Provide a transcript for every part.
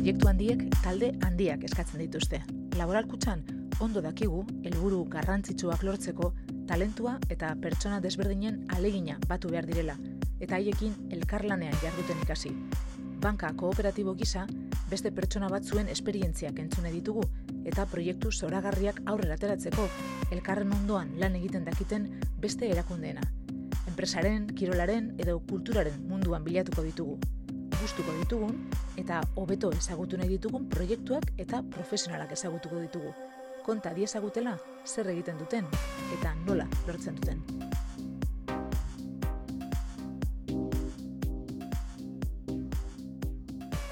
proiektu handiek talde handiak eskatzen dituzte. Laboralkutxan ondo dakigu helburu garrantzitsuak lortzeko talentua eta pertsona desberdinen alegina batu behar direla eta haiekin elkarlanean jarduten ikasi. Banka kooperatibo gisa beste pertsona batzuen esperientziak entzune ditugu eta proiektu zoragarriak aurrera ateratzeko elkarren ondoan lan egiten dakiten beste erakundeena. Enpresaren, kirolaren edo kulturaren munduan bilatuko ditugu. Gustuko ditugun eta hobeto ezagutu nahi ditugun proiektuak eta profesionalak ezagutuko ditugu. Konta diezagutela zer egiten duten eta nola lortzen duten.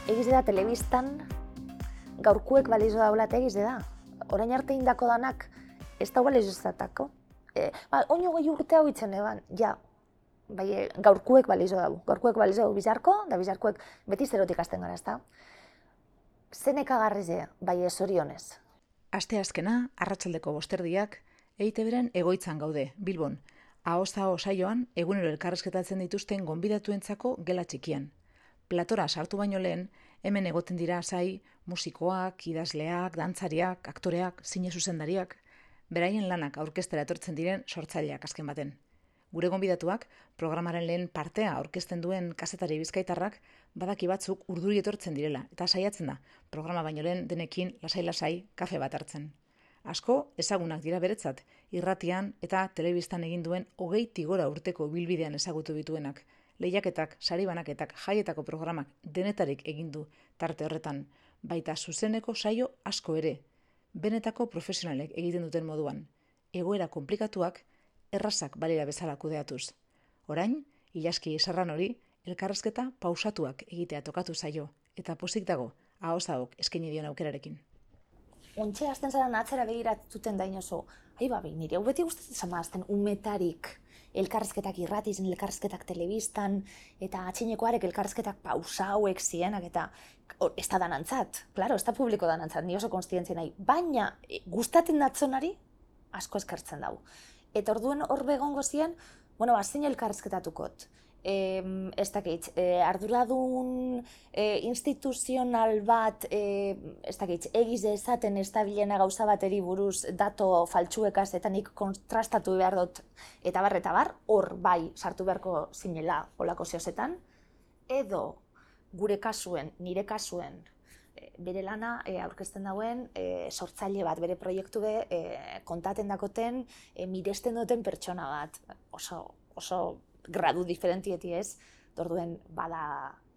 Egiz da telebistan gaurkuek balizo daulat egiz da. Orain arte indako danak ez da balizo zatako. E, ba, oino goi urte hau itzen eban, ja, bai, e, gaurkuek balizo dago. Gaurkuek balizo dago bizarko, da bizarkuek beti zerotik azten gara, ez da. Zeneka garrizea, bai ez orionez. Aste azkena, arratsaldeko bosterdiak, eite beren egoitzan gaude, Bilbon. Aosta saioan egunero elkarrezketatzen dituzten gonbidatuentzako gela txikian. Platora sartu baino lehen, hemen egoten dira zai musikoak, idazleak, dantzariak, aktoreak, zine zuzendariak, beraien lanak aurkestera etortzen diren sortzaileak azken baten. Gure gonbidatuak, programaren lehen partea aurkezten duen kazetari bizkaitarrak, badaki batzuk urduri etortzen direla, eta saiatzen da, programa baino lehen denekin lasai-lasai kafe bat hartzen. Asko, ezagunak dira beretzat, irratian eta telebistan egin duen hogei tigora urteko bilbidean ezagutu bituenak, lehiaketak, sari banaketak, jaietako programak denetarik egin du tarte horretan, baita zuzeneko saio asko ere, benetako profesionalek egiten duten moduan. Egoera komplikatuak, errazak balira bezala kudeatuz. Orain, ilaski esarran hori, elkarrezketa pausatuak egitea tokatu zaio, eta pozik dago, ahozagok eskaini dion aukerarekin. Ontxe hasten zara atzera begiratuten da inozo, ai babi, nire, hau beti guztetzen zama azten umetarik, elkarrezketak irratizen, elkarrezketak telebistan, eta atxinekoarek elkarrezketak pausa hauek zienak, eta ez da danantzat, klaro, ez da publiko danantzat, ni oso konstientzia nahi, baina e, gustaten datzonari asko eskertzen dau. Eta orduen hor begongo zien, bueno, bazin elkarrezketatukot eh, ez dakit, eh, arduradun eh, instituzional bat, eh, ez dakit, egiz ezaten ez gauza bateri buruz dato faltsuekaz eta nik kontrastatu behar dut. Eta bar, eta bar, hor bai sartu beharko zinela olako zehozetan, edo gure kasuen, nire kasuen, bere lana e, aurkezten dauen e, sortzaile bat, bere proiektu be, e, kontaten dakoten, e, miresten duten pertsona bat, oso, oso gradu diferentieti ez, orduen bada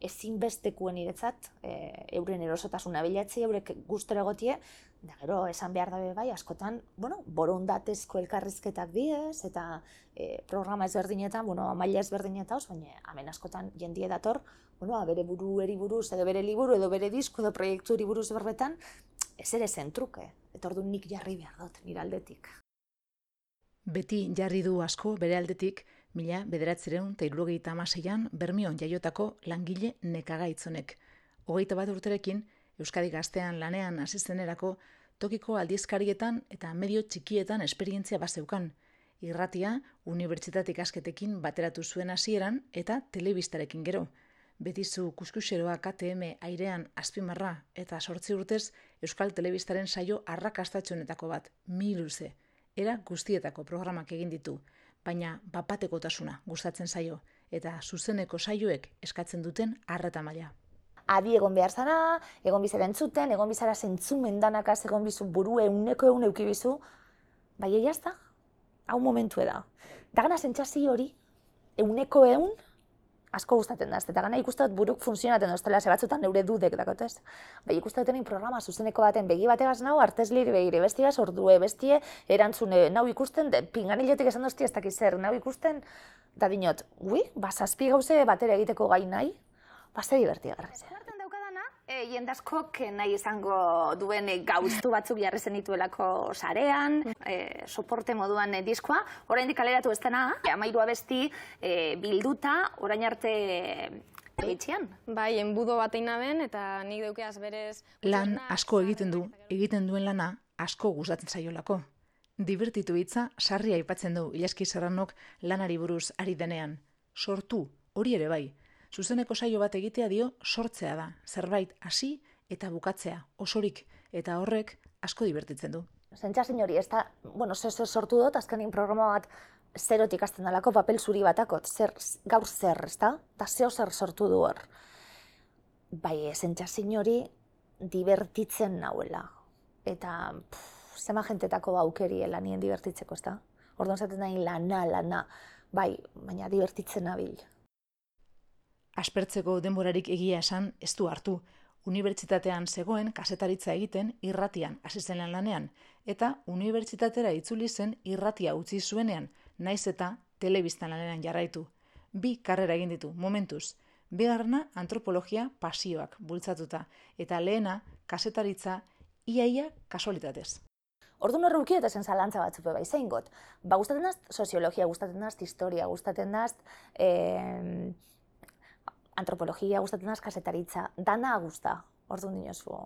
ezinbestekuen iretzat, e, euren erosotasuna bilatzi, eurek gustora egotie, da gero esan behar dabe bai, askotan, bueno, borondatezko elkarrizketak diez, eta e, programa ezberdinetan, bueno, maila ezberdinetan, oso, baina hemen askotan jendie dator, bueno, bere buru eri buruz, edo bere liburu, edo bere disko, edo proiektu eri buruz berbetan, ez ere zentruke, eta orduan nik jarri behar dut, nire aldetik. Beti jarri du asko bere aldetik, mila bederatzereun eta irurogeita amaseian Bermion jaiotako langile nekagaitzonek. Hogeita bat urterekin, Euskadi gaztean lanean asistenerako tokiko aldizkarietan eta medio txikietan esperientzia bazeukan. Irratia, unibertsitatik asketekin bateratu zuen hasieran eta telebistarekin gero. Betizu kuskuseroa KTM airean azpimarra eta sortzi urtez Euskal Telebistaren saio arrakastatxonetako bat, mi luze. Era guztietako programak egin ditu baina bapatekotasuna gustatzen zaio eta zuzeneko saioek eskatzen duten arreta maila. Adi egon behar zara, egon bizara entzuten, egon bizara zentzumen danakaz, egon bizu burue uneko egun eukibizu, bai egin hau momentu da. Dagana zentzazio hori, euneko egun, asko gustatzen da, eta gana ikusten buruk funtzionatzen doztela, ze batzutan neure dudek dakot ez. Bai ikusten dut programa zuzeneko baten begi bategaz nau, artez liri begire, bestia ordue, bestie, erantzune, nau ikusten, pinganiletik esan dozti ez dakiz zer, nau ikusten, da dinot, ui, basazpi gauze batera egiteko gai nahi, basta divertia gara e, jendaskok nahi izango duen e, gauztu batzuk jarrezen dituelako sarean, e, soporte moduan e, diskoa, orain dikaleratu ez dena, amairua besti e, bilduta, orain arte Eitzian. Bai, enbudo bat ben, eta nik deukeaz berez... Lan asko egiten du, egiten duen lana asko gustatzen zaiolako. Divertitu hitza sarri aipatzen du Ilaski Serranok lanari buruz ari denean. Sortu, hori ere bai, zuzeneko saio bat egitea dio sortzea da, zerbait hasi eta bukatzea osorik eta horrek asko divertitzen du. Sentsazio hori, ez da, bueno, zer zer sortu dut, azkenin programa bat zerotik azten dalako, papel zuri batakot, zer, gaur zer, ez da? Da zeo zer sortu du hor. Bai, sentsazio hori divertitzen nauela. Eta, pff, zema jentetako aukeri lanien divertitzeko, ez da? Orduan zaten nahi lana, lana, bai, baina divertitzen nabil. Aspertzeko denborarik egia esan ez du hartu. Unibertsitatean zegoen kasetaritza egiten irratian hasi zen lan lanean eta unibertsitatera itzuli zen irratia utzi zuenean, naiz eta telebistan lanean jarraitu. Bi karrera egin ditu momentuz. Bigarrena antropologia pasioak bultzatuta eta lehena kasetaritza iaia kasualitatez. Orduan horre uki eta zen zalantza batzuk bai zein got. Ba, gustatzen daz soziologia, gustatzen daz historia, gustatzen eh, antropologia, gustatzen daz kasetaritza, dana gusta, orduan dinozu.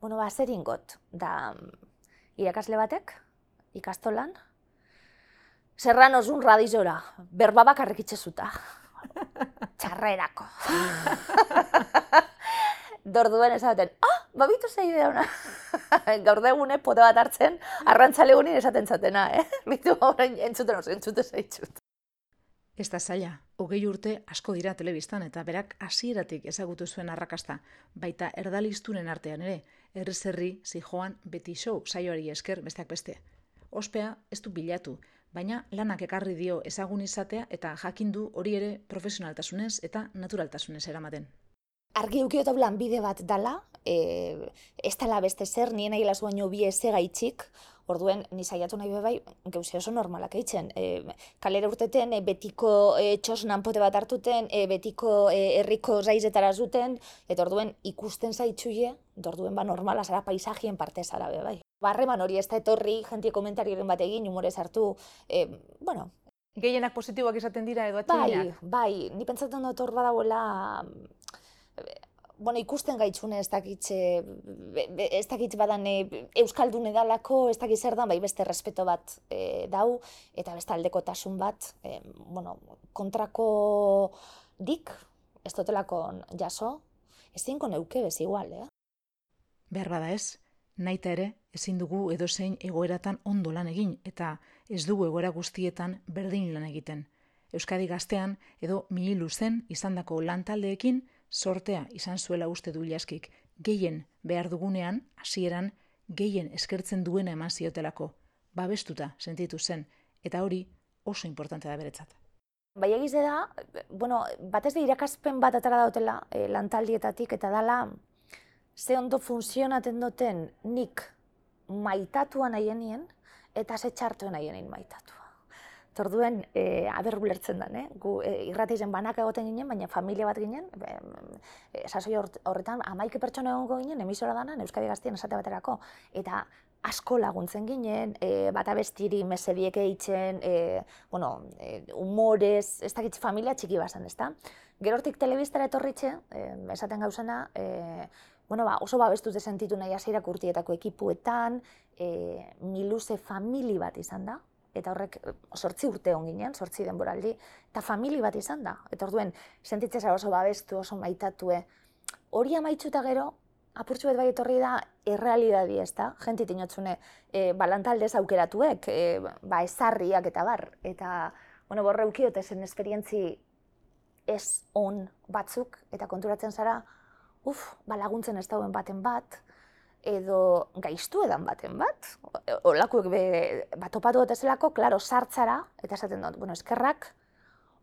Bueno, ba, zer ingot, da irakasle batek, ikastolan, Serranos un radizora, berba bakarrik itxezuta. Txarrerako. Dorduen esaten, ah, babitu zei idea ona. Gaur degune pote bat hartzen, arrantzale gunin esaten zatena, eh? Bitu horrein entzuten oso, entzute zeitzut. Ez da zaila, hogei urte asko dira telebistan eta berak hasieratik ezagutu zuen arrakasta, baita erdalistunen artean ere, herri zijoan beti show saioari esker besteak beste. Ospea ez du bilatu, baina lanak ekarri dio ezagun izatea eta jakindu hori ere profesionaltasunez eta naturaltasunez eramaten. Argi ukiot lan bide bat dala, e, ez dala beste zer, nien nahi baino bi eze gaitxik, orduen ni saiatu nahi bai, gauze oso normalak eitzen. E, kalera urteten, e, betiko e, txosnan pote bat hartuten, e, betiko e, herriko zaizetara zuten, eta orduen ikusten zaitxuie, orduen ba normala zara paisajien parte zara be bai. Barreman hori ez da etorri, jentie komentariren bat egin, humorez hartu, e, bueno, Gehienak positiboak izaten dira edo Bai, bai, ni pentsatzen dut hor badauela bueno, ikusten gaitzune ez dakitze, ez dakitz badan e, Euskaldun edalako, ez dakit zer da, bai beste respeto bat e, dau, eta beste aldeko tasun bat, e, bueno, kontrako dik, ez dotelako jaso, ez zinko neuke bez igual, eh? Behar bada ez, naita ere, ezin dugu edozein egoeratan ondo lan egin, eta ez dugu egoera guztietan berdin lan egiten. Euskadi gaztean, edo mihilu zen izandako lantaldeekin, sortea izan zuela uste du jaskik, gehien behar dugunean, hasieran gehien eskertzen duena eman ziotelako, babestuta sentitu zen, eta hori oso importante da beretzat. Bai egize da, bueno, batez de irakaspen bat atara dautela e, lantaldietatik, eta dala, ze ondo funtzionaten duten nik maitatuan nahien eta ze txartuen nahien maitatua. Torduen, e, aber bulertzen da, eh? gu e, irratizen banak egoten ginen, baina familia bat ginen, e, sasoi horretan amaike pertsona egongo ginen, emisora dana, Euskadi Gaztien esate baterako, eta asko laguntzen ginen, e, bat abestiri mesediek eitzen, e, bueno, e, humorez, ez dakit familia txiki bazan, ez da? Gerortik telebiztara etorritxe, e, esaten gauzena, e, bueno, ba, oso babestu sentitu nahi aseirak urtietako ekipuetan, e, miluze famili bat izan da, eta horrek sortzi urte hon ginen, sortzi denboraldi, eta famili bat izan da. Eta orduen, sentitzea oso babestu, oso maitatue. Hori amaitzu eta gero, apurtxu bet bai etorri da, errealidadi ez da, jentit inotzune, e, balantaldez aukeratuek, e, ba ezarriak eta bar. Eta, bueno, borre ukiote zen esperientzi ez on batzuk, eta konturatzen zara, uf, ba laguntzen ez dauen baten bat, edo gaiztu edan baten bat, olakuek be, bat opatu dut ezelako, klaro, sartzara, eta esaten dut, bueno, eskerrak,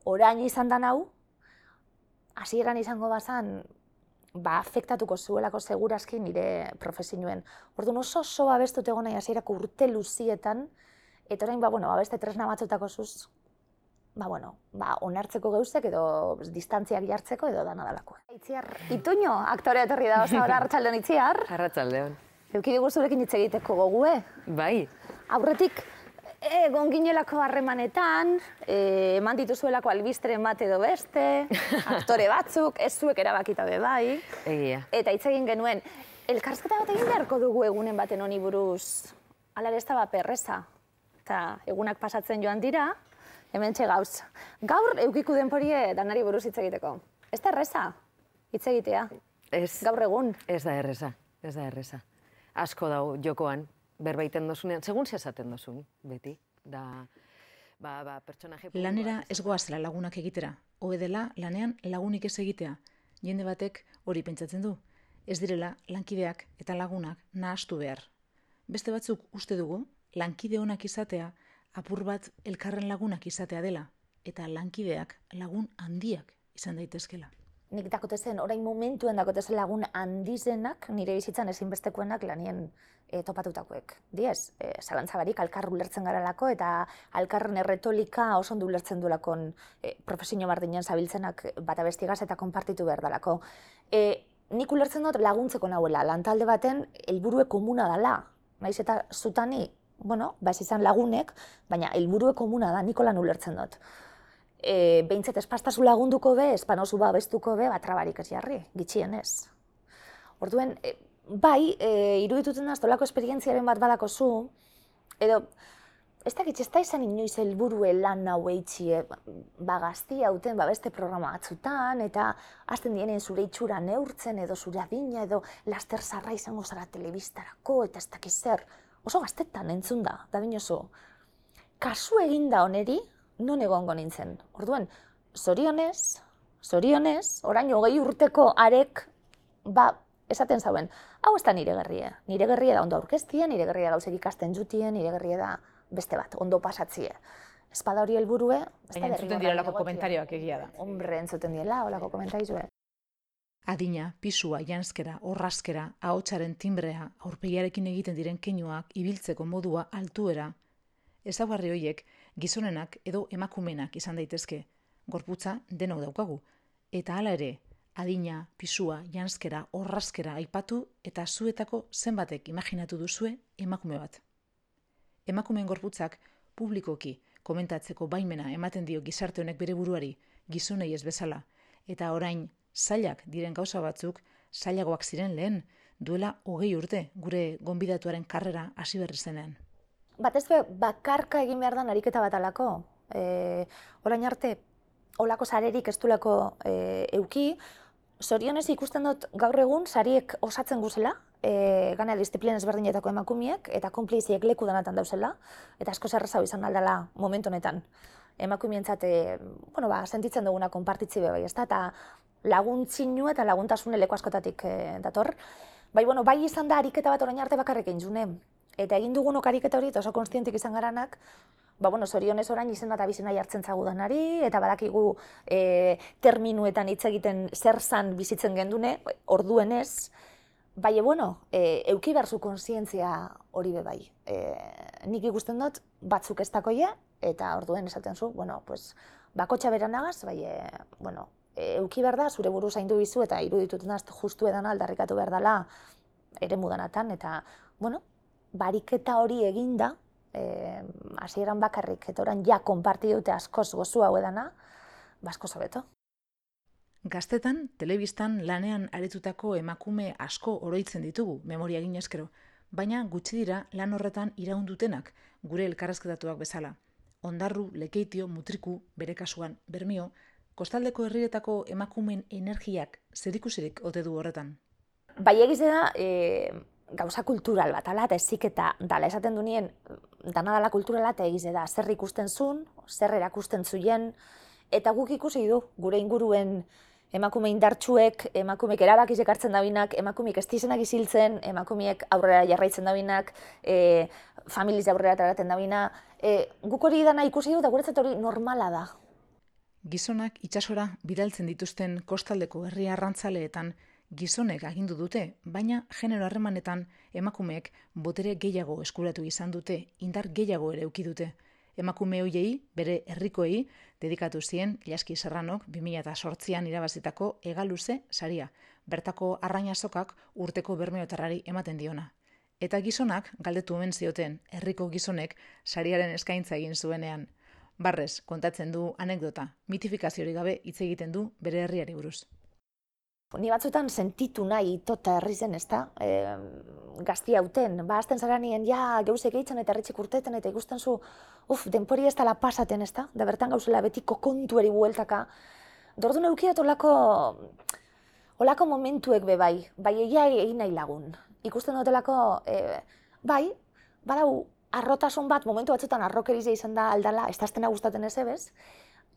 orain izan da hau, hasieran izango bazan, ba, afektatuko zuelako segurazki nire profesinuen. Orduan oso oso babestut egon nahi hasierako urte luzietan, eta orain, ba, bueno, abeste tresna batzutako zuz, ba, bueno, ba, onartzeko geuzek edo distantziak jartzeko edo dana dalako. Itziar, ituño, aktorea etorri da, osa hori arratxaldeon itziar. Arratxaldeon. Euki dugu zurekin hitz egiteko gogue. Bai. Aurretik, egon ginelako harremanetan, e, eman dituzuelako albisteren bat edo beste, aktore batzuk, ez zuek erabakita be bai. Egia. Eta hitz egin genuen, elkarsketa bat egin beharko dugu egunen baten honi buruz, ala ez da perreza. Eta egunak pasatzen joan dira, hemen gauz. Gaur eukiku denporie danari buruz hitz egiteko. Ez da erreza, hitz egitea. Ez, gaur egun. ez da erreza, ez da erreza. Asko dau jokoan, berbaiten dozunean, segun ze esaten dozun, beti, da, ba, ba, pertsonaje... Lanera ez goazela lagunak egitera, hobe dela lanean lagunik ez egitea. Jende batek hori pentsatzen du. Ez direla lankideak eta lagunak nahastu behar. Beste batzuk uste dugu, lankide onak izatea, apur bat elkarren lagunak izatea dela, eta lankideak lagun handiak izan daitezkela. Nik dakote zen, orain momentuen dakote zen lagun handizenak, nire bizitzan ezinbestekoenak lanien e, topatutakoek. Diez, e, zalantza barik alkar ulertzen garalako eta alkarren erretolika oso ondo ulertzen duelakon e, profesio bardinen zabiltzenak bata bestigaz eta konpartitu behar dalako. E, nik ulertzen dut laguntzeko nahuela, lantalde baten helburue komuna dala. Naiz eta zutani, bueno, ba ez izan lagunek, baina helburue komuna da, nikolan ulertzen dut e, behintzet espastazu lagunduko be, espanozu babestuko be, bat trabarik ez jarri, gitxienez. Orduen, e, bai, e, irudituten da, estolako esperientziaren bat badako zu, edo, ez da ez da izan inoiz helburue lan hau eitxie, ba, gazti hauten, ba, beste programa batzutan, eta hasten dienen zure itxura neurtzen, edo zure adina, edo laster zarra izango zara telebistarako, eta ez dakiz zer, oso gaztetan entzun da, da oso. Kasu eginda oneri, non egongo nintzen. Orduan, zorionez, zorionez, orain hogei urteko arek, ba, esaten zauen, hau ez da nire gerrie. Nire gerrie da ondo aurkeztie, nire gerrie da gauzek ikasten jutien, nire gerrie da beste bat, ondo pasatzie. Ez bada hori helburue, ez Baina entzuten dira lako komentarioak egia da. Hombre, entzuten dira, olako komentarizue. Adina, pisua, janskera, orraskera, ahotsaren timbrea, aurpegiarekin egiten diren keinuak, ibiltzeko modua, altuera. Ezagarri hoiek, gizonenak edo emakumenak izan daitezke, gorputza denok daukagu. Eta hala ere, adina, pisua, janskera, orraskera aipatu eta zuetako zenbatek imaginatu duzue emakume bat. Emakumeen gorputzak publikoki komentatzeko baimena ematen dio gizarte honek bere buruari, gizonei ez bezala, eta orain zailak diren gauza batzuk, zailagoak ziren lehen, duela hogei urte gure gonbidatuaren karrera hasi berri zenean batez be, bakarka egin behar da ariketa bat alako. E, orain arte, olako sarerik ez dulako e, euki, zorionez ikusten dut gaur egun sariek osatzen guzela, e, gana disiplina ezberdinetako emakumiek, eta konpliziek leku danatan dauzela, eta asko zerrezau izan aldala momentu honetan. Emakumientzat, e, bueno, ba, sentitzen duguna konpartitzi bai, ez da, eta laguntzinu eta laguntasun eleko askotatik e, dator. Bai, bueno, bai izan da ariketa bat orain arte bakarrik egin Eta egin dugun okariketa hori, oso konstientik izan garanak, ba, bueno, zorionez orain izena eta bizena jartzen zagudanari, eta badakigu e, terminuetan hitz egiten zer zan bizitzen gendune, orduenez, bai, e, bueno, e, euki berzu konsientzia hori be bai. E, nik ikusten dut, batzuk ez dakoia, eta orduen esaten zu, bueno, pues, bakotxa beranagaz, bai, e, bueno, euki behar da, zure buru zaindu bizu, eta irudituten justu edan aldarrikatu behar dela, ere mudanatan, eta, bueno, bariketa hori eginda, eh, hasieran bakarrik, eta orain ja konparti dute askoz gozu hau edana, basko ba, zabeto. Gaztetan, telebistan lanean aretutako emakume asko oroitzen ditugu, memoria ginezkero, baina gutxi dira lan horretan iraundutenak, gure elkarrezketatuak bezala. Ondarru, lekeitio, mutriku, bere kasuan, bermio, kostaldeko herrietako emakumen energiak zerikusirik ote du horretan? Bai egize da, e, gauza kultural bat, ala, eta ezik eta dala esaten du nien, dana dala kulturala eta egize da, zer ikusten zuen, zer erakusten zuien, eta guk ikusi du, gure inguruen emakume indartsuek, emakumeek erabakizek hartzen dabinak, emakumeek estizenak iziltzen, emakumeek aurrera jarraitzen dabinak, e, familiz aurrera taraten dabina, e, guk hori dana ikusi du, eta guretzat hori normala da. Gizonak itxasora bidaltzen dituzten kostaldeko herri arrantzaleetan, gizonek agindu dute, baina genero harremanetan emakumeek botere gehiago eskuratu izan dute, indar gehiago ere uki dute. Emakume hoiei, bere herrikoei, dedikatu zien Ilaski Serranok 2008an irabazitako egaluze saria, bertako arraina sokak urteko bermeotarrari ematen diona. Eta gizonak galdetu omen zioten, herriko gizonek sariaren eskaintza egin zuenean. Barrez, kontatzen du anekdota, mitifikaziori gabe hitz egiten du bere herriari buruz. Ni batzutan sentitu nahi itota herri zen, ez da? E, gazti hauten, ba, azten zara nien, ja, geuzek eitzen eta erritxik urteten, eta ikusten zu, uf, denpori ez dala pasaten, ez da? Da bertan gauzela betiko kontueri bueltaka. Dordu neukiat olako, Olako momentuek be bai, bai egia egin nahi lagun. Ikusten dutelako, e, bai, badau arrotasun bat, momentu batzutan arrokerizia izan da aldala, ez da gustaten ez ebez,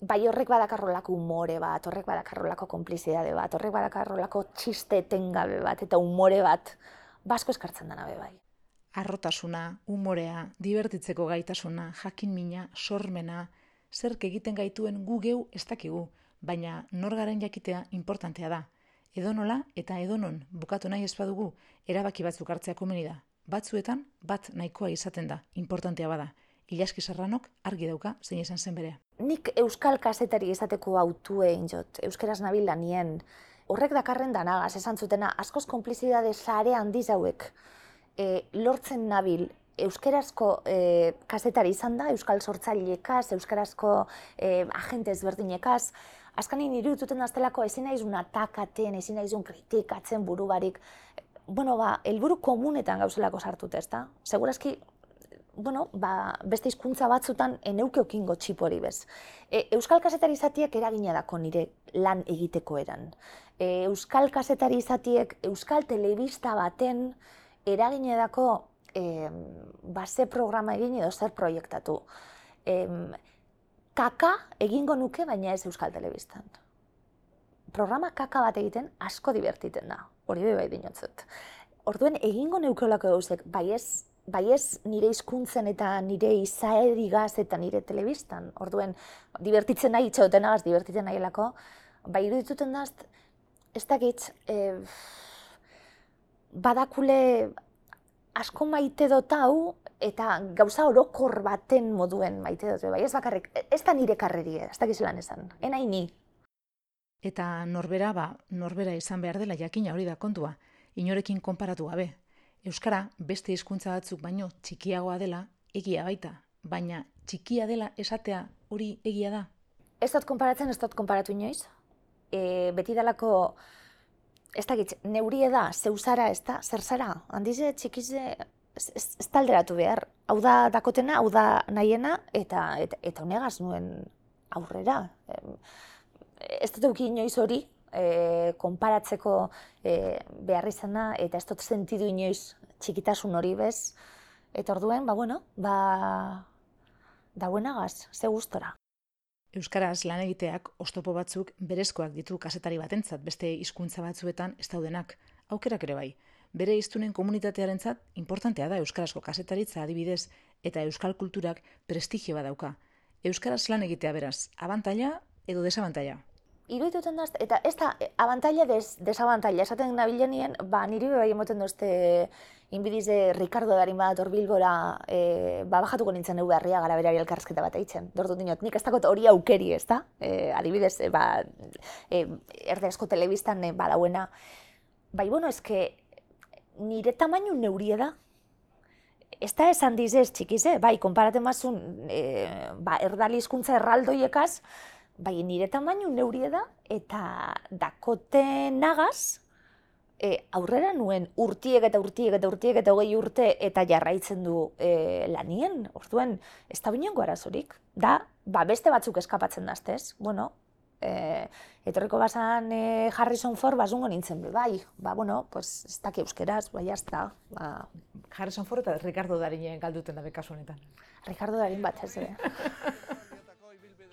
bai horrek badakarrolako umore bat, horrek badakarrolako konplizidade bat, horrek badakarrolako txiste etengabe bat, eta umore bat, basko eskartzen dana be bai. Arrotasuna, umorea, divertitzeko gaitasuna, jakin mina, sormena, zerk egiten gaituen gu geu ez dakigu, baina norgaren jakitea importantea da. Edonola eta edonon bukatu nahi ez badugu, erabaki batzuk hartzea komeni da. Batzuetan, bat nahikoa izaten da, importantea bada. Ilaski Serranok argi dauka zein izan zen berea. Nik euskal kasetari izateko autue injot, euskeraz nabil lanien. Horrek dakarren danagaz, esan zutena, askoz konplizidade sare handiz hauek e, lortzen nabil euskerazko e, kasetari izan da, euskal sortzailekaz, euskarazko e, agente ezberdinekaz, Azkanin irudituten aztelako ezin naizun atakaten, ezin naizun kritikatzen buru barik. Bueno, ba, elburu komunetan gauzelako sartut, ezta? Segurazki, bueno, ba, beste hizkuntza batzutan eneuke okingo txipori bez. E, Euskal kasetari izatiek eragina dako nire lan egiteko eran. E, Euskal kasetari izatiek Euskal telebista baten eragina dako e, base programa egin edo zer proiektatu. E, kaka egingo nuke, baina ez Euskal Telebistan. Programa kaka bat egiten asko divertiten da, hori bai dinotzut. Orduen egingo neukeolako gauzek, bai ez, bai ez nire hizkuntzen eta nire izaerigaz eta nire telebistan. Orduen, divertitzen nahi itxauten agaz, divertitzen nahi elako, bai irudituten da, ez dakit, eh, badakule asko maite dut hau, eta gauza orokor baten moduen maite dut, bai, ez bakarrik, ez da nire karreri, ez da gizelan esan, enai ni. Eta norbera, ba, norbera izan behar dela jakina hori da kontua, inorekin konparatu gabe. Euskara beste hizkuntza batzuk baino txikiagoa dela egia baita, baina txikia dela esatea hori egia da. Ez dut konparatzen, ez dut konparatu inoiz. E, beti dalako, ez da gitz, neurie da, zeuzara, ez da, zer zara, handize, txikize, ez talderatu behar. Hau da dakotena, hau da nahiena, eta, eta, eta nuen aurrera. Ez dut euki inoiz hori, e, konparatzeko e, behar izana, eta ez dut sentidu inoiz txikitasun hori bez. Eta orduen, ba bueno, ba, dauenagaz, ze gustora. Euskaraz lan egiteak ostopo batzuk berezkoak ditu kasetari batentzat, beste hizkuntza batzuetan ez daudenak, aukerak ere bai bere iztunen komunitatearentzat importantea da euskarazko kasetaritza adibidez eta euskal kulturak prestigio dauka. Euskaraz lan egitea beraz, abantaila edo desabantaila? Iruituten da, eta ez da, abantaila des, desabantaila, esaten nabilenien, ba, niri bai emoten dozte inbidize Ricardo darin bat Bilbora, e, ba, bajatuko nintzen egu beharria gara berari elkarrezketa bat eitzen. Dortu dinot, nik ez dakot hori aukeri, ez da? E, adibidez, e, ba, e, erderazko telebistan e, badauena. Bai, bueno, ez nire tamainu neurie da. Ez da esan dizez txikize, bai, konparaten mazun, e, ba, erdali hizkuntza erraldoiekaz, bai, nire tamainu neurie da, eta dakote nagaz, e, aurrera nuen urtiek eta urtiek eta urtiek eta hogei urte eta jarraitzen du e, lanien, orduan, ez da binongo arazorik. Da, ba, beste batzuk eskapatzen daztez, bueno, e, etorriko bazan e, Harrison Ford basungo nintzen be, bai, ba, bueno, pues, ez daki euskeraz, bai, jazta. Ba. Harrison Ford eta Ricardo Darinen galduten dabe kasu honetan. Ricardo Darin bat, ez,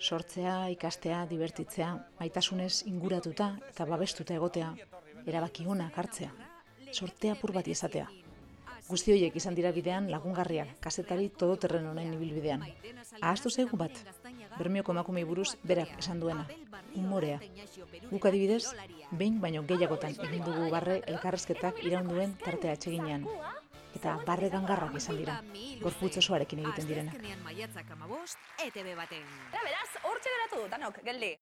Sortzea, ikastea, divertitzea, maitasunez inguratuta eta babestuta egotea, erabaki honak hartzea, sortea pur bat izatea. Guzti horiek izan dira bidean lagungarriak, kasetari todo terren honen ibilbidean. Ahaztu zaigu bat, bermioko emakumei buruz berak esan duena, umorea. Guk adibidez, behin baino gehiagotan egin dugu barre elkarrezketak iraunduen tartea atseginean. Eta barre gangarrak izan dira, gorputz osoarekin egiten direna. Eta beraz, hortxe geratu, danok, geldi.